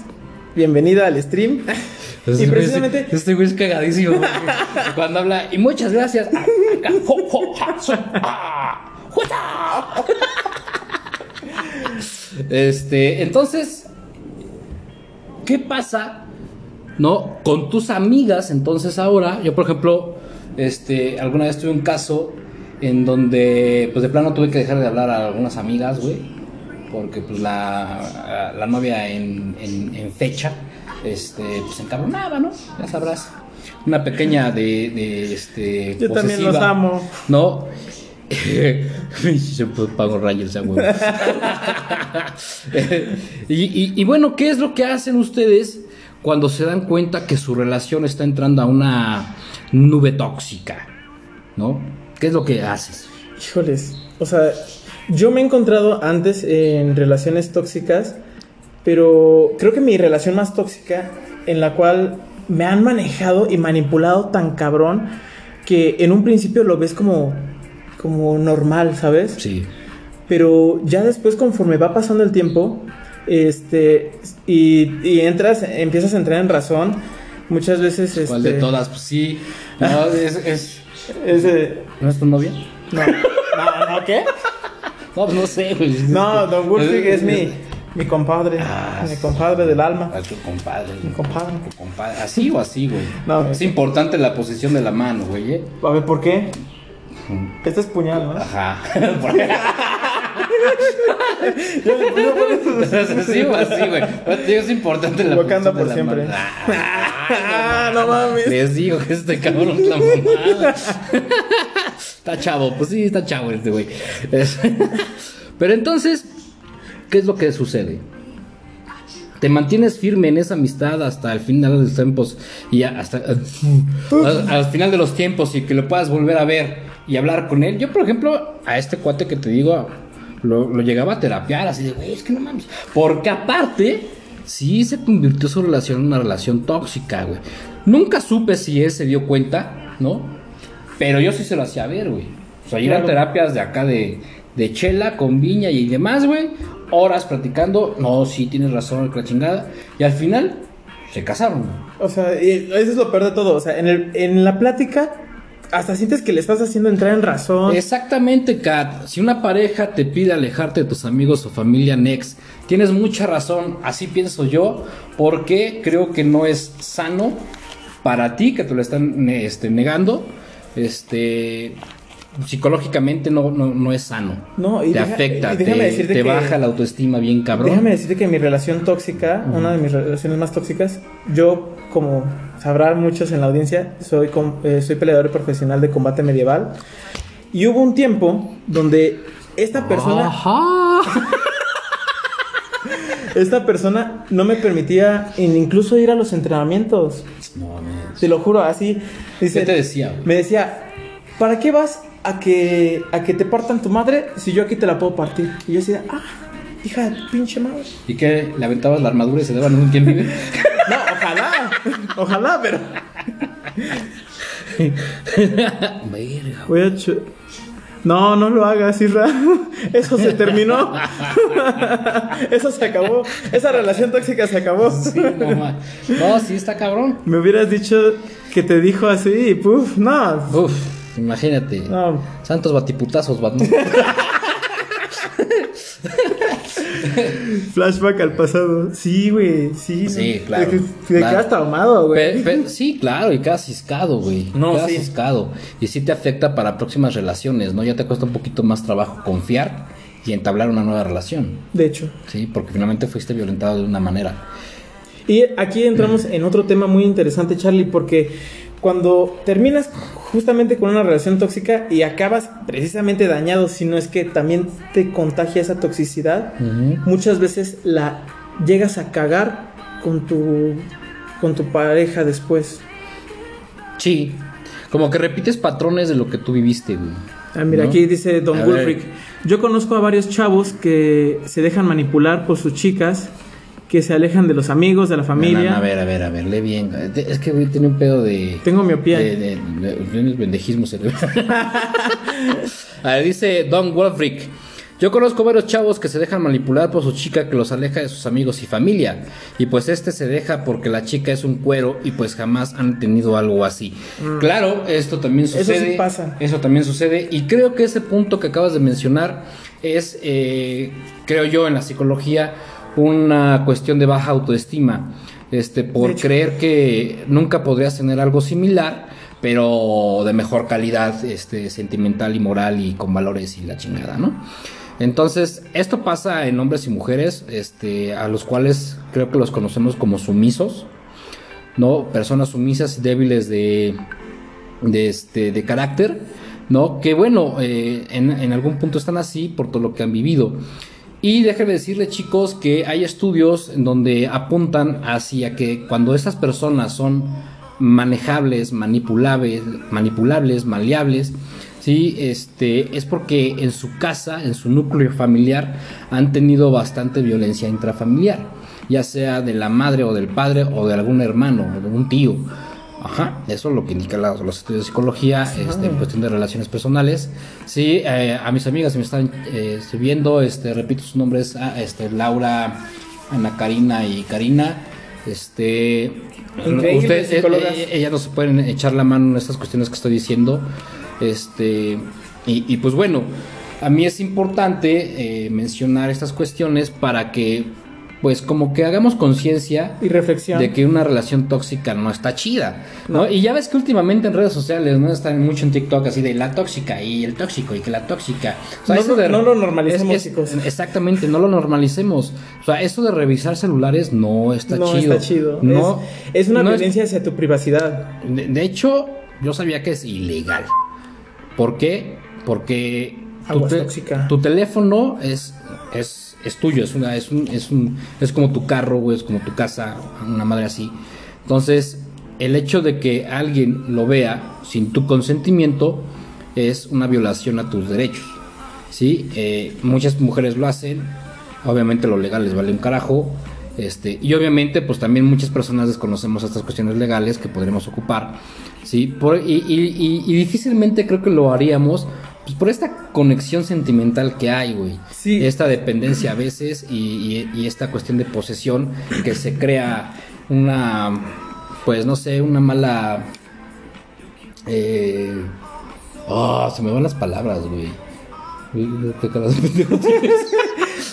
Bienvenida al stream. y precisamente. Este güey es cagadísimo. güey. Cuando habla, y muchas gracias. Ah, ah, juta. Este, entonces, ¿qué pasa? ¿No? Con tus amigas, entonces ahora, yo por ejemplo, este, alguna vez tuve un caso en donde, pues de plano tuve que dejar de hablar a algunas amigas, güey, porque pues la, la novia en, en- en fecha, este, pues encabronaba, ¿no? Ya sabrás. Una pequeña de, de este. Yo también los amo. ¿No? Se pago güey. y, y- y bueno, ¿qué es lo que hacen ustedes cuando se dan cuenta que su relación está entrando a una nube tóxica? ¿No? ¿Qué es lo que haces? Híjoles, o sea, yo me he encontrado antes en relaciones tóxicas, pero creo que mi relación más tóxica, en la cual me han manejado y manipulado tan cabrón, que en un principio lo ves como, como normal, ¿sabes? Sí. Pero ya después, conforme va pasando el tiempo, este, y, y entras, empiezas a entrar en razón, muchas veces, este... ¿Cuál de todas? Pues sí. No, es, es- ¿No es tu novia? no, no, no, ¿qué? No, pues no sé, güey. No, Don Wolfig es mi, mi compadre. Ah, mi compadre del alma. A tu compadre. Mi compadre. Tu compadre. Así o así, güey. No. Es importante la posición de la mano, güey. ¿eh? A ver, ¿por qué? Este es puñal, ¿no? Ajá. así o así, güey. Te digo, Es importante la Wakanda posición de por la siempre. Ah, no mames. Les digo que este cabrón es la mamada. está chavo, pues sí, está chavo este güey. Pero entonces, ¿qué es lo que sucede? Te mantienes firme en esa amistad hasta el final de los tiempos y a- hasta al, al final de los tiempos y que lo puedas volver a ver y hablar con él. Yo, por ejemplo, a este cuate que te digo, lo, lo llegaba a terapiar así de, güey, es que no mames. Porque aparte, sí se convirtió su relación en una relación tóxica, güey. Nunca supe si él se dio cuenta, ¿no? Pero yo sí se lo hacía ver, güey. O sea, ir a Claro. terapias de acá de, de chela con viña y demás, güey. Horas platicando. No, sí, tienes razón, la chingada. Y al final, se casaron. O sea, eso es lo peor de todo. O sea, en, el, en la plática, hasta sientes que le estás haciendo entrar en razón. Exactamente, Kat. Si una pareja te pide alejarte de tus amigos o familia next, tienes mucha razón. Así pienso yo, porque creo que no es sano para ti que te lo están este, negando, este psicológicamente no, no, no es sano. No, y te deja- afecta, y déjame te, decirte te que- baja la autoestima bien cabrón. Déjame decirte que mi relación tóxica, una de mis relaciones más tóxicas, yo, como sabrán muchos en la audiencia, soy, eh, soy peleador profesional de combate medieval. Y hubo un tiempo donde esta persona, Ajá. esta persona no me permitía in- incluso ir a los entrenamientos. No, mames. Te lo juro, así. Dice, ¿Qué te decía? güey? Me decía, ¿para qué vas a que, a que te partan tu madre si yo aquí te la puedo partir? Y yo decía, ah, hija de pinche madre. ¿Y qué? ¿Le aventabas la armadura y se daban un quién vive? No, ojalá, ojalá, pero Verga. voy a... ch- No, no lo hagas, Isra. Eso se terminó. Eso se acabó. Esa relación tóxica se acabó. Sí, no, sí está cabrón. Me hubieras dicho que te dijo así y puf, no. Uf, imagínate. No. Santos batiputazos, bat- Flashback al pasado. Sí, güey, sí. Sí, claro, De, que- de claro. quedas traumado, güey. Pe- pe- sí, claro, y quedas ciscado, güey. No, quedas sí. ciscado. Y sí te afecta para próximas relaciones, ¿no? Ya te cuesta un poquito más trabajo confiar y entablar una nueva relación. De hecho. Sí, porque finalmente fuiste violentado de una manera. Y aquí entramos en otro tema muy interesante, Charlie, porque cuando terminas justamente con una relación tóxica y acabas precisamente dañado, si no es que también te contagia esa toxicidad, muchas veces la llegas a cagar con tu con tu pareja después. Sí, como que repites patrones de lo que tú viviste, güey. Ah, mira, ¿No? aquí dice Don ver. Yo conozco a varios chavos que se dejan manipular por sus chicas, que se alejan de los amigos, de la familia. No, no, a ver, a ver, a ver, lee bien. De- Es que, güey, tiene un pedo de... Tengo miopía. De, de, de- pendejismo cerebral. a ver, dice Don Wolfric. Yo conozco varios chavos que se dejan manipular por su chica que los aleja de sus amigos y familia. Y pues este se deja porque la chica es un cuero y pues jamás han tenido algo así. Claro, esto también Mm. Eso sí sucede. pasa. Eso también sucede. Y creo que ese punto que acabas de mencionar es, eh, creo yo, en la psicología, una cuestión de baja autoestima. Este, por creer que nunca podrías tener algo similar, pero de mejor calidad, este, sentimental y moral y con valores y la chingada, ¿no? Entonces, esto pasa en hombres y mujeres, este, a los cuales creo que los conocemos como sumisos, ¿no? Personas sumisas y débiles de, de, este, de carácter, ¿no? Que bueno, eh, en, en algún punto están así por todo lo que han vivido. Y déjenme decirles chicos que hay estudios en donde apuntan hacia que cuando estas personas son manejables, manipulables, manipulables, maleables, sí, este, es porque en su casa, en su núcleo familiar, han tenido bastante violencia intrafamiliar, ya sea de la madre o del padre o de algún hermano o de un tío. Ajá, eso es lo que indican los estudios de psicología este, en cuestión de relaciones personales. Sí, eh, a mis amigas que me están eh, viendo, este, repito sus nombres, ah, este, Laura, Ana Karina y Karina. Este, ustedes, eh, eh, ellas no se pueden echar la mano en estas cuestiones que estoy diciendo. Este, y, y pues bueno, a mí es importante mencionar estas cuestiones para que, pues como que hagamos conciencia Y reflexión. de que una relación tóxica no está chida, ¿no? Y ya ves que últimamente en redes sociales, ¿no? Están mucho en TikTok así de la tóxica y el tóxico y que la tóxica. O sea, No- eso de- no lo normalicemos, chicos. Exactamente, no lo normalicemos. O sea, eso de revisar celulares no está no chido. está chido. No, es, es una no violencia hacia tu privacidad. de, de hecho, yo sabía que es ilegal. ¿Por qué? Porque tu, te- tu teléfono es, es, es tuyo, es, una, es, un, es, un, es como tu carro, güey, es como tu casa, una madre así. Entonces, el hecho de que alguien lo vea sin tu consentimiento es una violación a tus derechos. ¿sí? Eh, muchas mujeres lo hacen, obviamente lo legal les vale un carajo. Este, y obviamente, pues también muchas personas desconocemos estas cuestiones legales que podremos ocupar, ¿sí? Por- y, y- y- y difícilmente creo que lo haríamos pues, por esta conexión sentimental que hay, güey. Sí. Esta dependencia a veces y, y- y esta cuestión de posesión que se crea una, pues no sé, una mala... Eh, oh, se me van las palabras, güey.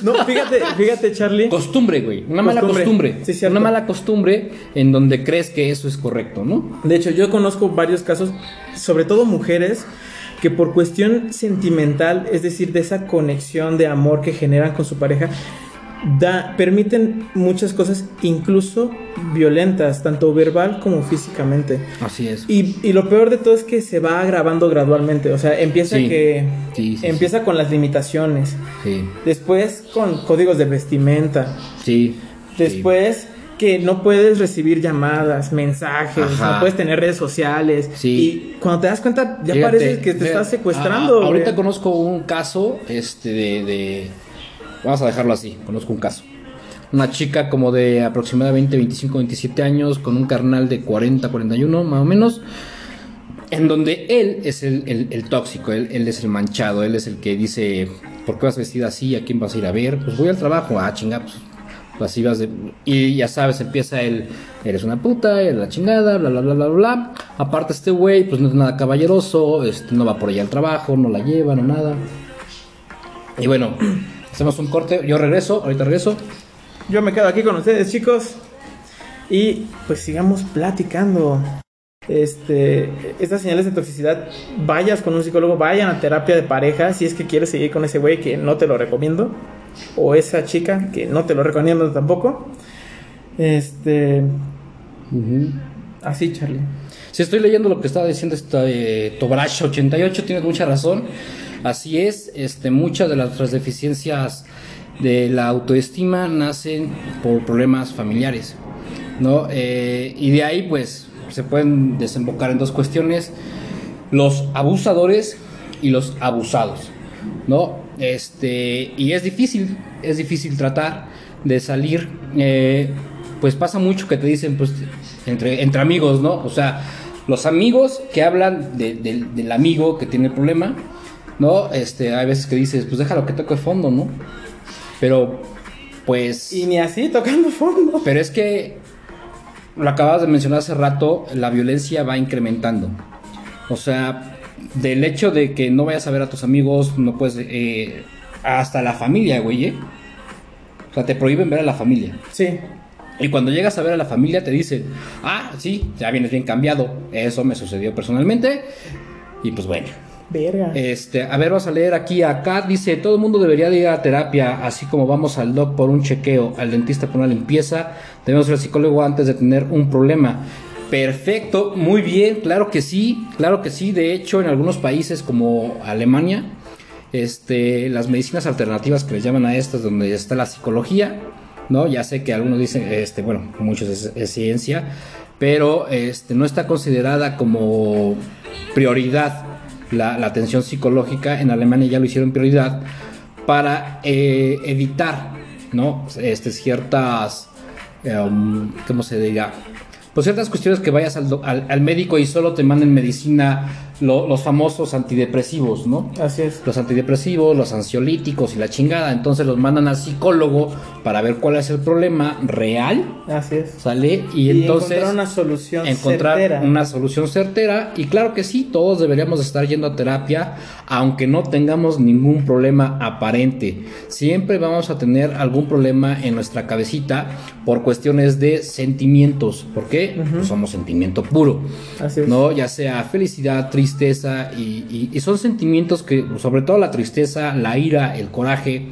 No, fíjate, fíjate, Charlie. Costumbre, güey. Una mala Costumbre. costumbre. Sí, cierto. una mala costumbre en donde crees que eso es correcto, ¿no? De hecho, yo conozco varios casos, sobre todo mujeres, que por cuestión sentimental, es decir, de esa conexión de amor que generan con su pareja, da, permiten muchas cosas, incluso violentas, tanto verbal como físicamente. Así es. Y, y lo peor de todo es que se va agravando gradualmente. O sea, empieza Sí. que. Sí, sí, empieza con las limitaciones. Sí. Después con códigos de vestimenta. Sí. Después que no puedes recibir llamadas, mensajes, Ajá. no puedes tener redes sociales. Sí. Y cuando te das cuenta, ya Fíjate, parece que te estás secuestrando. a- ahorita conozco un caso, este, de, de- Vamos a dejarlo así, conozco un caso. Una chica como de aproximadamente 25, 27 años, con un carnal de 40, 41, más o menos. En donde él es el, el- el tóxico, él, él es el manchado, él es el que dice, ¿por qué vas vestida así? ¿A quién vas a ir a ver? Pues voy al trabajo, ah, chinga, pues, Y ya sabes, empieza el, eres una puta, la chingada, bla, bla, bla, bla, bla. Aparte este güey, pues no es nada caballeroso, este, no va por allá al trabajo, no la lleva, no nada. Y bueno, hacemos un corte, yo regreso, ahorita regreso. Yo me quedo aquí con ustedes, chicos. Y pues sigamos platicando. Este, estas señales de toxicidad, vayas con un psicólogo, vayan a terapia de pareja si es que quieres seguir con ese güey que no te lo recomiendo. O esa chica que no te lo recomiendo tampoco. Este, así, Charlie. Si estoy leyendo lo que estaba diciendo este Tobrash 88, tienes mucha razón. Así es, este, muchas de las deficiencias de la autoestima nacen por problemas familiares, ¿no? Eh, y de ahí, pues, se pueden desembocar en dos cuestiones: los abusadores y los abusados, ¿no? Este, y es difícil, es difícil tratar de salir. eh, pues pasa mucho que te dicen, pues, entre, entre amigos, ¿no? O sea, los amigos que hablan de- del- del amigo que tiene el problema, ¿no? Este, hay veces que dices, pues déjalo que toque fondo, ¿no? Pero, pues... Y ni así, tocando fondo. Pero es que, lo acabas de mencionar hace rato, la violencia va incrementando. O sea, del hecho de que no vayas a ver a tus amigos, no puedes... eh, hasta la familia, güey, ¿eh? O sea, te prohíben ver a la familia. Sí. Y cuando llegas a ver a la familia te dicen, ah, sí, ya vienes bien cambiado. Eso me sucedió personalmente. Y pues bueno. Verga. Este, a ver, vamos a leer aquí. Acá dice, todo el mundo debería de ir a terapia, así como vamos al doc por un chequeo, al dentista por una limpieza, debemos ir al psicólogo antes de tener un problema. Perfecto, muy bien, claro que sí, claro que sí. De hecho, en algunos países como Alemania, este, las medicinas alternativas que les llaman a estas, donde está la psicología, ¿no? Ya sé que algunos dicen, este, bueno, muchos es, ciencia, pero este, no está considerada como prioridad la, la atención psicológica. En Alemania ya lo hicieron prioridad para eh, evitar, ¿no? Este, ciertas, em, ¿cómo se diga? Pues ciertas cuestiones que vayas al, al- al médico y solo te manden medicina, lo- los famosos antidepresivos, ¿no? Así es. los antidepresivos, los ansiolíticos y la chingada. Entonces los mandan al psicólogo para ver cuál es el problema real, Así es. ¿sale? Y, Y entonces encontrar una solución encontrar certera. una solución certera. Y claro que sí, todos deberíamos estar yendo a terapia, aunque no tengamos ningún problema aparente. Siempre vamos a tener algún problema en nuestra cabecita por cuestiones de sentimientos. ¿Por qué? Pues somos sentimiento puro. Así es. ¿no? Ya sea felicidad, tristeza, y, y- y son sentimientos que, sobre todo la tristeza, la ira, el coraje,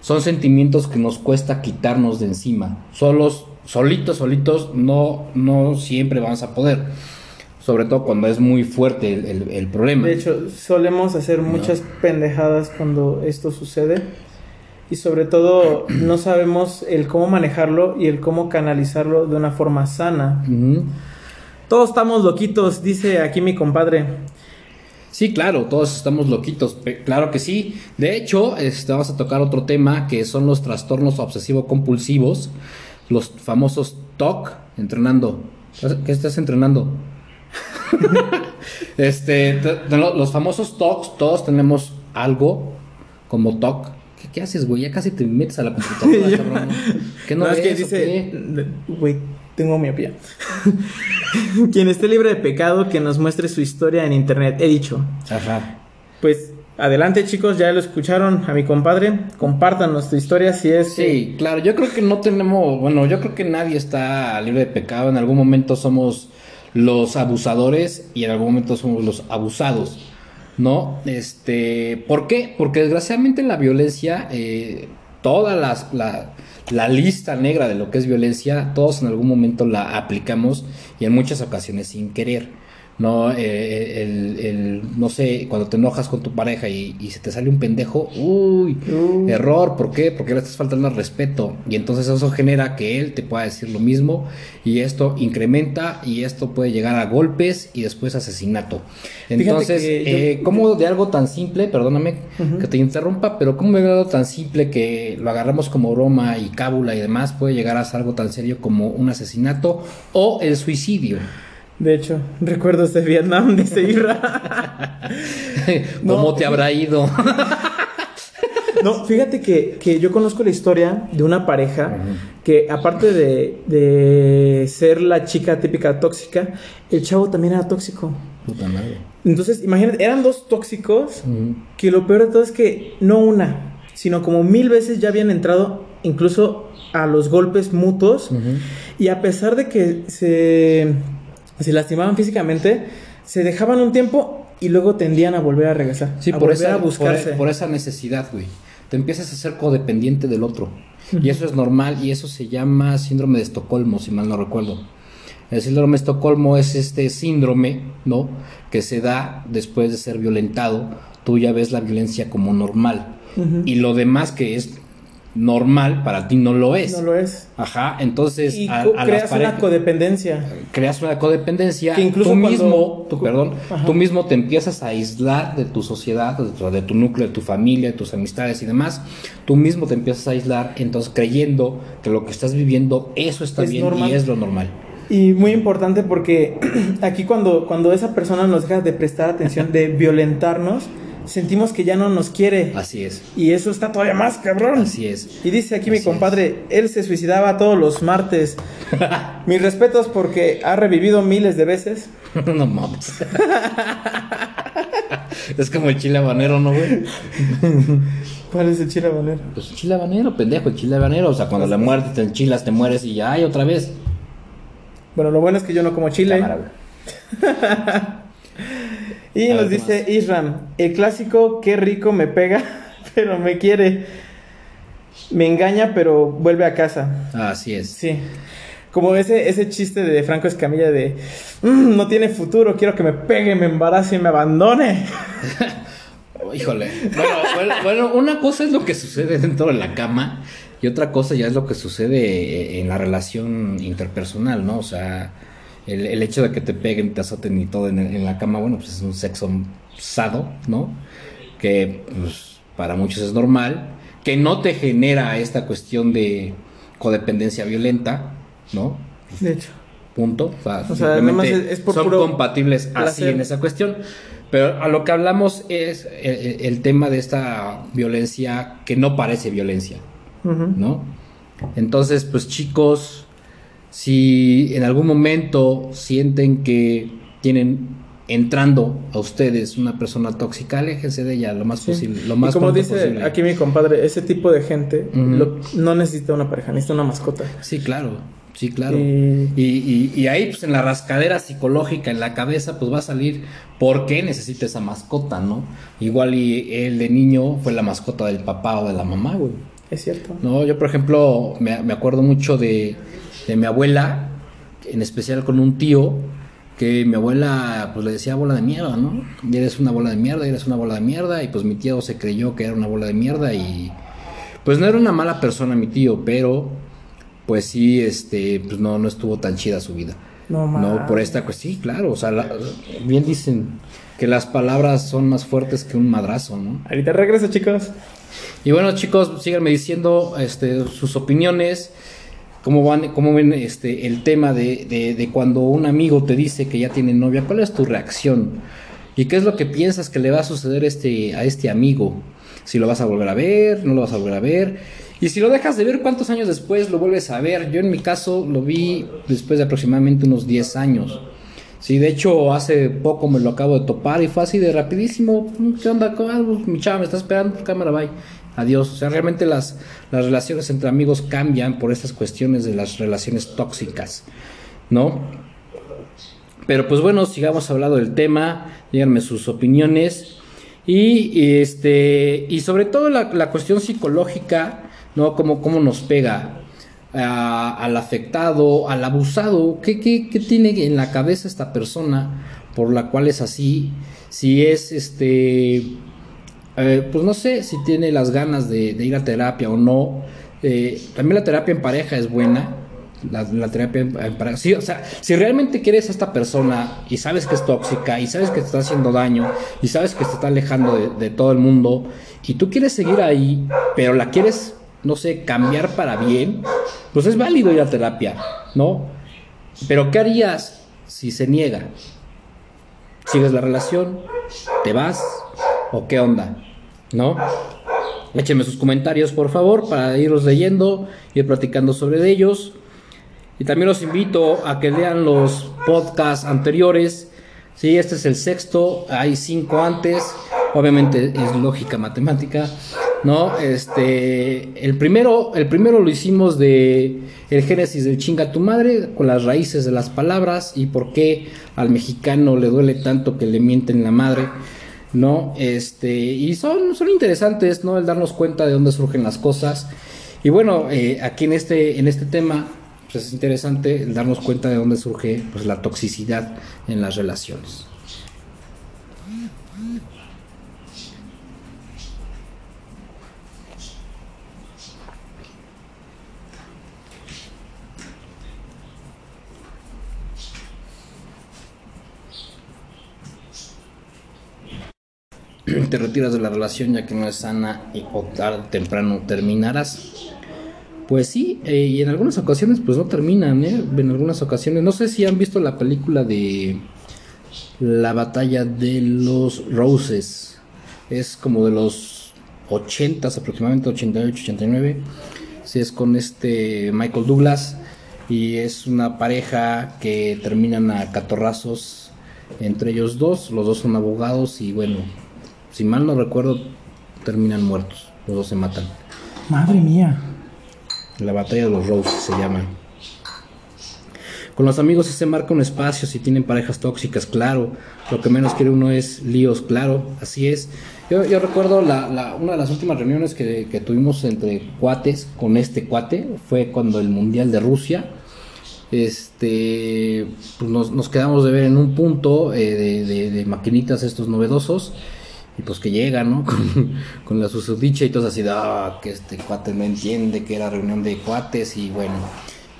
son sentimientos que nos cuesta quitarnos de encima. Solos, solitos, solitos, no, no siempre vamos a poder. Sobre todo cuando es muy fuerte el, el- el problema. De hecho, solemos hacer muchas pendejadas cuando esto sucede. Y sobre todo, no sabemos el cómo manejarlo y el cómo canalizarlo de una forma sana. Todos estamos loquitos, dice aquí mi compadre. Sí, claro, todos estamos loquitos, claro que sí. De hecho, este, vamos a tocar otro tema que son los trastornos obsesivo-compulsivos, los famosos TOC, entrenando. ¿Qué estás entrenando? este, te- te- lo- los famosos TOCs, todos tenemos algo como TOC. ¿Qué, qué haces, güey? Ya casi te metes a la computadora, cabrón. ¿Qué no, es que ves o dice, güey, tengo miopía. Quien esté libre de pecado, que nos muestre su historia en internet. He dicho. Ajá. Pues adelante chicos, ya lo escucharon a mi compadre. Compartan nuestra historia si es... Sí, claro, yo creo que no tenemos, bueno, yo creo que nadie está libre de pecado. En algún momento somos los abusadores y en algún momento somos los abusados. ¿No? Este, ¿por qué? Porque desgraciadamente la violencia, eh, toda las, la, la lista negra de lo que es violencia, todos en algún momento la aplicamos y en muchas ocasiones sin querer. ¿No? Eh, el, el, no sé, cuando te enojas con tu pareja y, y se te sale un pendejo, uy, Uh. error, ¿por qué? Porque le estás faltando al respeto y entonces eso genera que él te pueda decir lo mismo y esto incrementa y esto puede llegar a golpes y después asesinato. Entonces, que yo- eh, ¿cómo de algo tan simple, perdóname que te interrumpa, pero cómo de algo tan simple que lo agarramos como broma y cábula y demás puede llegar a ser algo tan serio como un asesinato o el suicidio? De hecho, recuerdos de Vietnam, dice Irra. ¿Cómo No. te habrá ido? No, fíjate que, que yo conozco la historia de una pareja que aparte de, de ser la chica típica tóxica, el chavo también era tóxico. Puta madre. Entonces, imagínate, eran dos tóxicos que lo peor de todo es que no una, sino como mil veces ya habían entrado incluso a los golpes mutuos y a pesar de que se, se lastimaban físicamente, se dejaban un tiempo y luego tendían a volver a regresar, Sí, a por volver esa, a buscarse. por, por esa necesidad, güey. Te empiezas a ser codependiente del otro. Y eso es normal y eso se llama síndrome de Estocolmo, si mal no recuerdo. El síndrome de Estocolmo es este síndrome, ¿no? Que se da después de ser violentado. Tú ya ves la violencia como normal. Y lo demás que es normal para ti no lo es. No lo es. Ajá, entonces Y a- las creas una codependencia. creas una codependencia, Que incluso tú mismo, perdón, Ajá. tú mismo te empiezas a aislar de tu sociedad, de tu, de tu núcleo, de tu familia, de tus amistades y demás. Tú mismo te empiezas a aislar, entonces creyendo que lo que estás viviendo eso está Es bien normal. y es lo normal. Y muy importante porque aquí cuando, cuando esa persona nos deja de prestar atención, de violentarnos, sentimos que ya no nos quiere. Así es, Y eso está todavía más cabrón. así es. Y dice aquí mi compadre, él se suicidaba todos los martes. Mis respetos porque ha revivido miles de veces. no mames. es como el chile habanero, ¿no, güey? ¿Cuál es el chile habanero? Pues el chile habanero, pendejo, el chile habanero. O sea, cuando le muerdes, te enchilas, te mueres y ya, ay, otra vez. Bueno, lo bueno es que yo no como chile. Cámara. Y A nos ver, ¿qué dice Isram, el clásico, qué rico me pega, pero me quiere. Me engaña, pero vuelve a casa. Así es. Sí. Como ese, ese chiste de Franco Escamilla de "Mm, no tiene futuro, quiero que me pegue, me embarace y me abandone. Híjole. Bueno, bueno, bueno, una cosa es lo que sucede dentro de la cama y otra cosa ya es lo que sucede en la relación interpersonal, ¿no? O sea, el, el hecho de que te peguen, te azoten y todo en, en la cama, bueno, pues es un sexo sado, ¿no? Que pues, para muchos es normal, que no te genera esta cuestión de codependencia violenta, ¿no? De hecho. Punto. O sea, O sea, simplemente nada más es- es por son puro compatibles así en esa cuestión. Pero a lo que hablamos es el, el- el tema de esta violencia que no parece violencia. ¿no? Entonces, pues chicos, si en algún momento sienten que tienen entrando a ustedes una persona tóxica, aléjense de ella lo más Sí. posible, lo más y como dice posible. aquí mi compadre, ese tipo de gente lo- no necesita una pareja, necesita una mascota. Sí, claro, sí, claro. Y- Y, y- y ahí, pues en la rascadera psicológica, en la cabeza, pues va a salir por qué necesita esa mascota, ¿no? Igual y él de niño fue la mascota del papá o de la mamá, güey. Es cierto. No, yo por ejemplo me, me acuerdo mucho de, de mi abuela, en especial con un tío, que mi abuela pues le decía bola de mierda, ¿no? Y eres una bola de mierda, y eres una bola de mierda, y pues mi tío se creyó que era una bola de mierda y pues no era una mala persona mi tío, pero pues sí, este, pues no, no estuvo tan chida su vida. No, No, por esta cuestión, sí, claro, o sea, la- bien dicen que las palabras son más fuertes que un madrazo, ¿no? Ahorita regreso, chicos. Y bueno, chicos, síganme diciendo este, sus opiniones. ¿Cómo, van, cómo ven este, el tema de, de- cuando un amigo te dice que ya tiene novia? ¿Cuál es tu reacción? ¿Y qué es lo que piensas que le va a suceder este, a este amigo? Si lo vas a volver a ver, no lo vas a volver a ver. Y si lo dejas de ver, ¿cuántos años después lo vuelves a ver? Yo en mi caso lo vi después de aproximadamente unos 10 años. Sí, de hecho, hace poco me lo acabo de topar y fue así de rapidísimo. ¿Qué onda? Mi chava me está esperando, cámara, bye. Adiós. O sea, realmente las, las relaciones entre amigos cambian por estas cuestiones de las relaciones tóxicas, ¿no? Pero pues bueno, sigamos hablando del tema, díganme sus opiniones. Y, este, y sobre todo la, cuestión psicológica, ¿no? Cómo, cómo nos pega al afectado, al abusado. ¿Qué, ¿Qué, qué, tiene en la cabeza esta persona por la cual es así? Si es este. Eh, pues no sé si tiene las ganas de, ir a terapia o no. Eh, también la terapia en pareja es buena. La, terapia en, pareja. Sí, o sea, si realmente quieres a esta persona y sabes que es tóxica y sabes que te está haciendo daño y sabes que te está alejando de, de todo el mundo y tú quieres seguir ahí, pero la quieres no sé, cambiar para bien, pues es válido ir a terapia, ¿no? Pero ¿qué harías si se niega? ¿Sigues la relación? ¿Te vas? ¿O qué onda? ¿No? Échenme sus comentarios, por favor, para irlos leyendo, ir platicando sobre ellos. Y también los invito a que lean los podcasts anteriores. Sí, este es el sexto, hay cinco antes. Obviamente es lógica matemática. ¿no? Este, el primero, el primero lo hicimos de el génesis del chinga tu madre, con las raíces de las palabras y por qué al mexicano le duele tanto que le mienten la madre, ¿no? Este, y son, son interesantes, ¿no? El darnos cuenta de dónde surgen las cosas. Y bueno, eh, aquí en este, en este tema, pues es interesante darnos cuenta de dónde surge pues, la toxicidad en las relaciones. te retiras de la relación ya que no es sana y o tarde temprano terminarás. Pues sí, eh, y en algunas ocasiones pues no terminan, ¿eh? En algunas ocasiones, no sé si han visto la película de La batalla de los Roses. Es como de los 80 aproximadamente, 88, 89. Si es con este Michael Douglas y es una pareja que terminan a catorrazos entre ellos dos, los dos son abogados y bueno, si mal no recuerdo, terminan muertos. Los dos se matan. Madre mía. La batalla de los Roses se llama. Con los amigos se marca un espacio si tienen parejas tóxicas, claro. Lo que menos quiere uno es líos, claro. Así es. Yo, recuerdo la, una de las últimas reuniones que, tuvimos entre cuates con este cuate fue cuando el Mundial de Rusia. Este, pues nos, quedamos de ver en un punto eh, de, de maquinitas estos novedosos y pues que llega, ¿no? Con, la susodicha y todo así, ah, que este cuate no entiende que era reunión de cuates y bueno.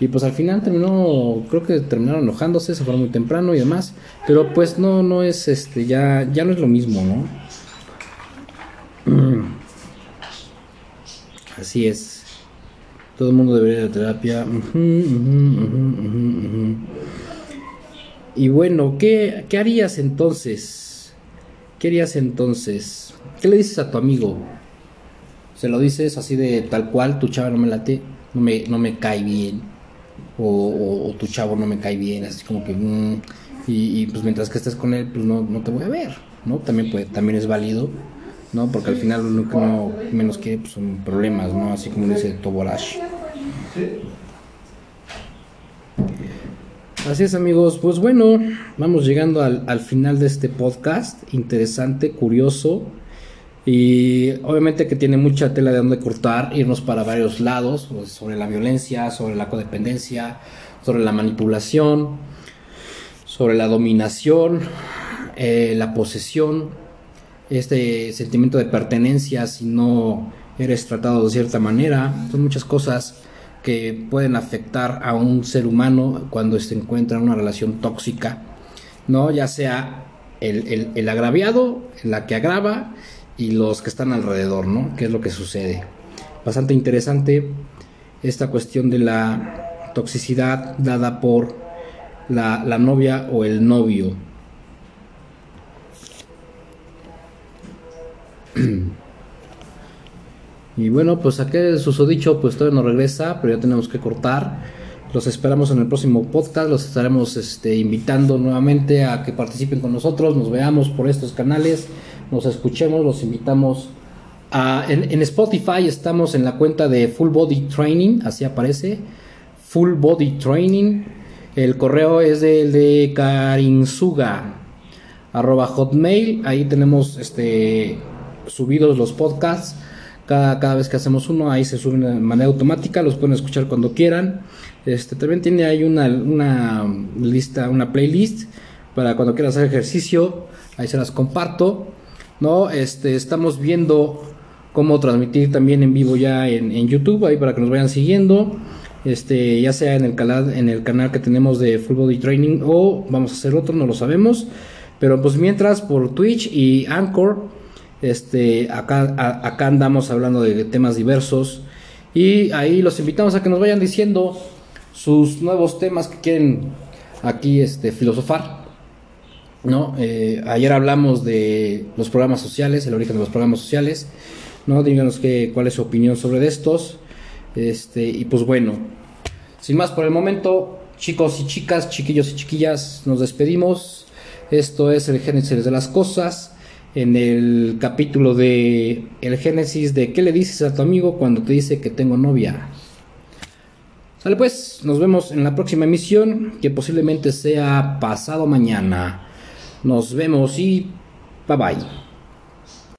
Y pues al final terminó, creo que terminaron enojándose, se fueron muy temprano y demás. Pero pues no, no es este, ya, ya no es lo mismo, ¿no? Así es. Todo el mundo debería ir a terapia. y bueno, ¿qué, ¿qué harías entonces? ¿Qué harías entonces? ¿Qué le dices a tu amigo? ¿Se lo dices así de tal cual, tu chava no me late, no me, no me cae bien? O, tu chavo no me cae bien, así como que... Mm, y, pues mientras que estés con él, pues no, no te voy a ver, ¿no? También, puede, también es válido, ¿no? Porque al final lo que uno menos quiere pues, son problemas, ¿no? Así como dice Toborash. Así es amigos, pues bueno, vamos llegando al, final de este podcast, interesante, curioso. Y obviamente que tiene mucha tela de donde cortar, irnos para varios lados, pues, sobre la violencia, sobre la codependencia, sobre la manipulación, sobre la dominación, eh, la posesión, este sentimiento de pertenencia si no eres tratado de cierta manera, son muchas cosas que pueden afectar a un ser humano cuando se encuentra en una relación tóxica, ¿no? Ya sea el, agraviado, la que agrava y los que están alrededor, ¿no? ¿Qué es lo que sucede? Bastante interesante esta cuestión de la toxicidad dada por la, la novia o el novio. Y bueno, pues aquel susodicho pues todavía no regresa, pero ya tenemos que cortar. Los esperamos en el próximo podcast. Los estaremos este, invitando nuevamente a que participen con nosotros. Nos veamos por estos canales. Nos escuchemos. Los invitamos a. En, en Spotify estamos en la cuenta de Full Body Training. Así aparece. Full Body Training. El correo es del de Karinsuga arroba hotmail. Ahí tenemos este subidos los podcasts. Cada, cada vez que hacemos uno, ahí se suben de manera automática, los pueden escuchar cuando quieran. Este también tiene ahí una, una lista, una playlist para cuando quieran hacer ejercicio. Ahí se las comparto. ¿no? Este, estamos viendo cómo transmitir también en vivo ya en, en YouTube, ahí para que nos vayan siguiendo. Este, ya sea en el canal, en el canal que tenemos de Full Body Training o vamos a hacer otro, no lo sabemos. Pero pues mientras por Twitch y Anchor, este, acá, acá andamos hablando de temas diversos. Y ahí los invitamos a que nos vayan diciendo sus nuevos temas que quieren aquí este, filosofar. ¿no? Eh, ayer hablamos de los programas sociales, el origen de los programas sociales. ¿no? Díganos qué, cuál es su opinión sobre estos. Este, y pues bueno, sin más por el momento, chicos y chicas, chiquillos y chiquillas, nos despedimos. Esto es el Génesis de las cosas. En el capítulo de El Génesis de ¿Qué le dices a tu amigo cuando te dice que tengo novia? Sale pues, nos vemos en la próxima emisión, que posiblemente sea pasado mañana. Nos vemos y bye bye.